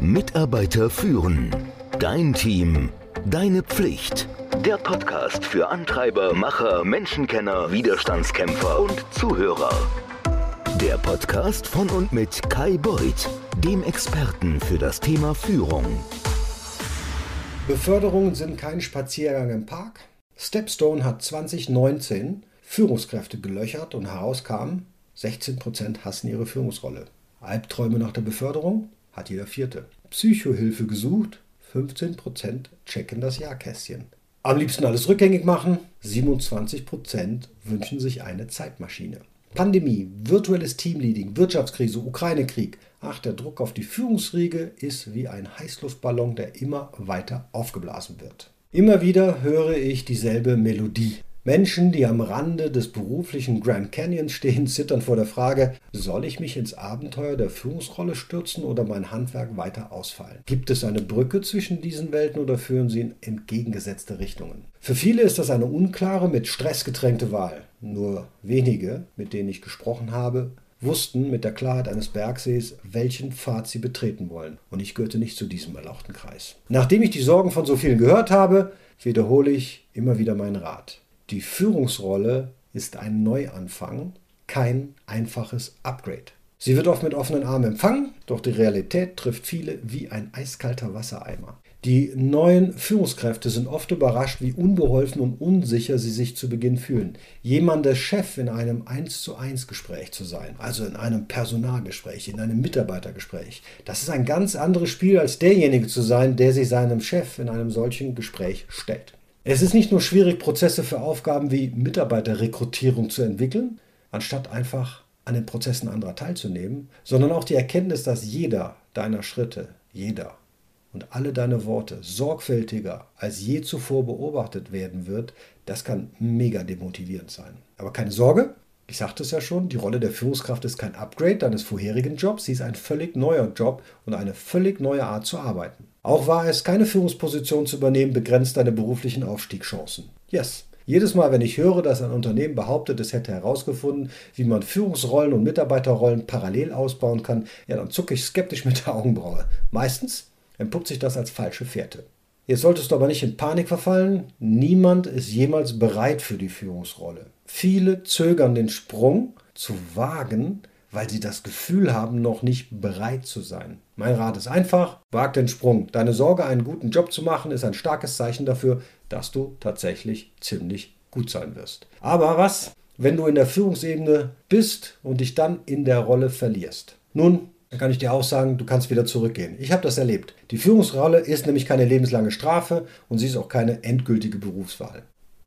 Mitarbeiter führen. Dein Team. Deine Pflicht. Der Podcast für Antreiber, Macher, Menschenkenner, Widerstandskämpfer und Zuhörer. Der Podcast von und mit Kai Beuth, dem Experten für das Thema Führung. Beförderungen sind kein Spaziergang im Park. Stepstone hat 2019 Führungskräfte gelöchert und herauskam, 16% hassen ihre Führungsrolle. Albträume nach der Beförderung hat jeder Vierte. Psychohilfe gesucht, 15% checken das Ja-Kästchen. Am liebsten alles rückgängig machen, 27% wünschen sich eine Zeitmaschine. Pandemie, virtuelles Teamleading, Wirtschaftskrise, Ukraine-Krieg. Ach, der Druck auf die Führungsriege ist wie ein Heißluftballon, der immer weiter aufgeblasen wird. Immer wieder höre ich dieselbe Melodie. Menschen, die am Rande des beruflichen Grand Canyons stehen, zittern vor der Frage, soll ich mich ins Abenteuer der Führungsrolle stürzen oder mein Handwerk weiter ausfallen? Gibt es eine Brücke zwischen diesen Welten oder führen sie in entgegengesetzte Richtungen? Für viele ist das eine unklare, mit Stress getränkte Wahl. Nur wenige, mit denen ich gesprochen habe, wussten mit der Klarheit eines Bergsees, welchen Pfad sie betreten wollen. Und ich gehörte nicht zu diesem erlauchten Kreis. Nachdem ich die Sorgen von so vielen gehört habe, wiederhole ich immer wieder meinen Rat. Die Führungsrolle ist ein Neuanfang, kein einfaches Upgrade. Sie wird oft mit offenen Armen empfangen, doch die Realität trifft viele wie ein eiskalter Wassereimer. Die neuen Führungskräfte sind oft überrascht, wie unbeholfen und unsicher sie sich zu Beginn fühlen. Jemandes Chef in einem 1 zu 1 Gespräch zu sein, also in einem Personalgespräch, in einem Mitarbeitergespräch, das ist ein ganz anderes Spiel als derjenige zu sein, der sich seinem Chef in einem solchen Gespräch stellt. Es ist nicht nur schwierig, Prozesse für Aufgaben wie Mitarbeiterrekrutierung zu entwickeln, anstatt einfach an den Prozessen anderer teilzunehmen, sondern auch die Erkenntnis, dass jeder deiner Schritte, jeder und alle deine Worte sorgfältiger als je zuvor beobachtet werden wird, das kann mega demotivierend sein. Aber keine Sorge, ich sagte es ja schon, die Rolle der Führungskraft ist kein Upgrade deines vorherigen Jobs, sie ist ein völlig neuer Job und eine völlig neue Art zu arbeiten. Auch war es, keine Führungsposition zu übernehmen, begrenzt deine beruflichen Aufstiegschancen. Yes. Jedes Mal, wenn ich höre, dass ein Unternehmen behauptet, es hätte herausgefunden, wie man Führungsrollen und Mitarbeiterrollen parallel ausbauen kann, ja, dann zucke ich skeptisch mit der Augenbraue. Meistens entpuppt sich das als falsche Fährte. Jetzt solltest du aber nicht in Panik verfallen. Niemand ist jemals bereit für die Führungsrolle. Viele zögern den Sprung zu wagen, weil sie das Gefühl haben, noch nicht bereit zu sein. Mein Rat ist einfach, wag den Sprung. Deine Sorge, einen guten Job zu machen, ist ein starkes Zeichen dafür, dass du tatsächlich ziemlich gut sein wirst. Aber was, wenn du in der Führungsebene bist und dich dann in der Rolle verlierst? Nun, dann kann ich dir auch sagen, du kannst wieder zurückgehen. Ich habe das erlebt. Die Führungsrolle ist nämlich keine lebenslange Strafe und sie ist auch keine endgültige Berufswahl.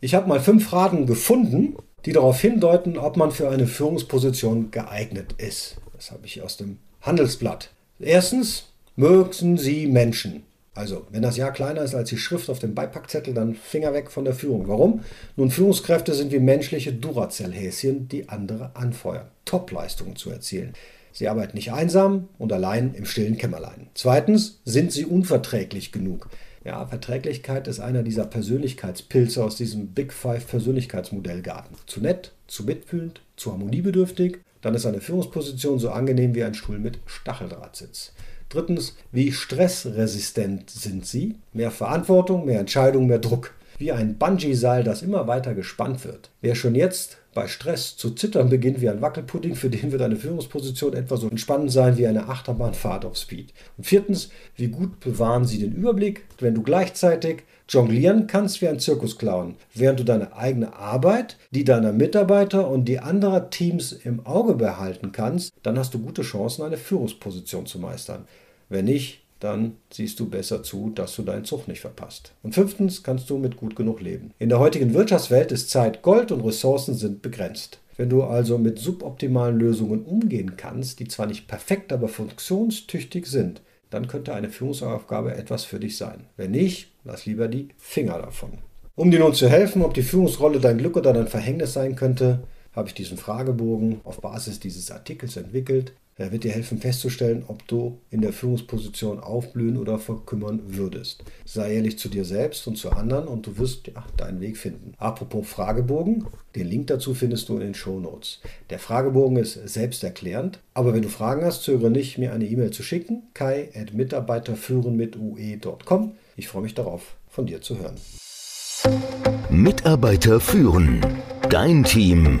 Ich habe mal fünf Fragen gefunden, die darauf hindeuten, ob man für eine Führungsposition geeignet ist. Das habe ich aus dem Handelsblatt. Erstens, mögen Sie Menschen. Also, wenn das Ja kleiner ist als die Schrift auf dem Beipackzettel, dann Finger weg von der Führung. Warum? Nun, Führungskräfte sind wie menschliche Duracell-Häschen, die andere anfeuern, Topleistungen zu erzielen. Sie arbeiten nicht einsam und allein im stillen Kämmerlein. Zweitens sind sie unverträglich genug. Ja, Verträglichkeit ist einer dieser Persönlichkeitspilze aus diesem Big Five Persönlichkeitsmodellgarten. Zu nett, zu mitfühlend, zu harmoniebedürftig, dann ist eine Führungsposition so angenehm wie ein Stuhl mit Stacheldrahtsitz. Drittens, wie stressresistent sind sie? Mehr Verantwortung, mehr Entscheidung, mehr Druck. Wie ein Bungee-Seil, das immer weiter gespannt wird. Wer schon jetzt bei Stress zu zittern beginnt wie ein Wackelpudding, für den wird eine Führungsposition etwa so entspannend sein wie eine Achterbahnfahrt auf Speed. Und viertens, wie gut bewahren Sie den Überblick, wenn du gleichzeitig jonglieren kannst wie ein Zirkusclown, während du deine eigene Arbeit, die deiner Mitarbeiter und die anderer Teams im Auge behalten kannst, dann hast du gute Chancen, eine Führungsposition zu meistern. Wenn nicht, dann siehst du besser zu, dass du deinen Zug nicht verpasst. Und fünftens kannst du mit gut genug leben. In der heutigen Wirtschaftswelt ist Zeit Gold und Ressourcen sind begrenzt. Wenn du also mit suboptimalen Lösungen umgehen kannst, die zwar nicht perfekt, aber funktionstüchtig sind, dann könnte eine Führungsaufgabe etwas für dich sein. Wenn nicht, lass lieber die Finger davon. Um dir nun zu helfen, ob die Führungsrolle dein Glück oder dein Verhängnis sein könnte, habe ich diesen Fragebogen auf Basis dieses Artikels entwickelt. Er wird dir helfen festzustellen, ob du in der Führungsposition aufblühen oder verkümmern würdest. Sei ehrlich zu dir selbst und zu anderen und du wirst ja, deinen Weg finden. Apropos Fragebogen, den Link dazu findest du in den Show Notes. Der Fragebogen ist selbsterklärend, aber wenn du Fragen hast, zögere nicht, mir eine E-Mail zu schicken. kai.mitarbeiterführen mit ue.com. Ich freue mich darauf, von dir zu hören. Mitarbeiter führen. Dein Team.